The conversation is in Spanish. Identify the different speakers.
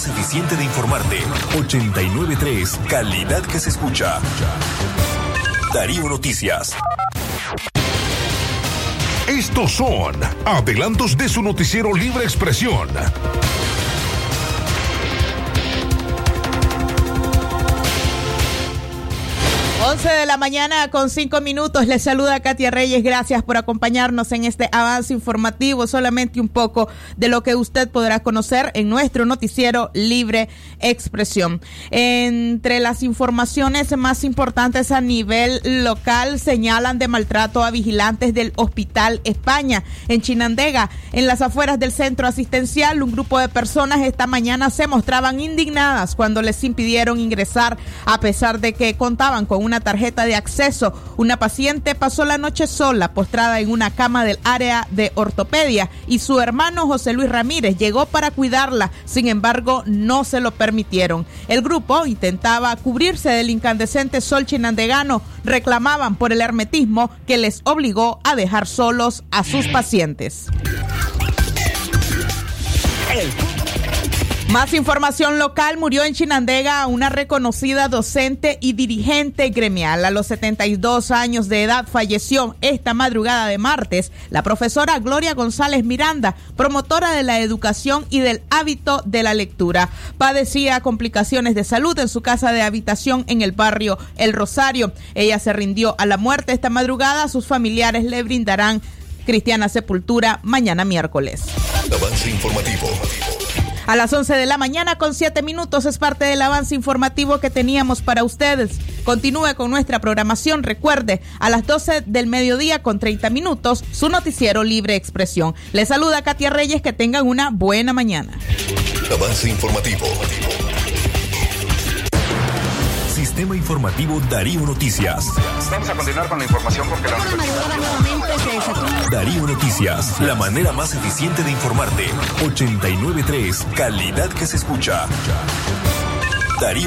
Speaker 1: Suficiente de informarte. 893, calidad que se escucha. Darío Noticias.
Speaker 2: Estos son adelantos de su noticiero Libre Expresión.
Speaker 3: 11 de la mañana con 5 minutos. Les saluda Katia Reyes. Gracias por acompañarnos en este avance informativo. Solamente un poco de lo que usted podrá conocer en nuestro noticiero Libre Expresión. Entre las informaciones más importantes a nivel local señalan de maltrato a vigilantes del Hospital España en Chinandega. En las afueras del centro asistencial, un grupo de personas esta mañana se mostraban indignadas cuando les impidieron ingresar a pesar de que contaban con una tarjeta de acceso. Una paciente pasó la noche sola, postrada en una cama del área de ortopedia y su hermano José Luis Ramírez llegó para cuidarla. Sin embargo, no se lo permitieron. El grupo intentaba cubrirse del incandescente sol chinandegano. Reclamaban por el hermetismo que les obligó a dejar solos a sus pacientes. Más información local. Murió en Chinandega una reconocida docente y dirigente gremial. A los 72 años de edad falleció esta madrugada de martes la profesora Gloria González Miranda, promotora de la educación y del hábito de la lectura. Padecía complicaciones de salud en su casa de habitación en el barrio El Rosario. Ella se rindió a la muerte esta madrugada. Sus familiares le brindarán cristiana sepultura mañana miércoles.
Speaker 1: Avance informativo.
Speaker 3: A las 11 de la mañana con 7 minutos es parte del avance informativo que teníamos para ustedes. Continúe con nuestra programación. Recuerde, a las 12 del mediodía con 30 minutos, su noticiero Libre Expresión. Le saluda Katia Reyes. Que tengan una buena mañana.
Speaker 1: Avance informativo. Sistema informativo Darío Noticias.
Speaker 4: Vamos a continuar con la información porque la
Speaker 1: Darío Noticias, la manera más eficiente de informarte. 893, calidad que se escucha. Darío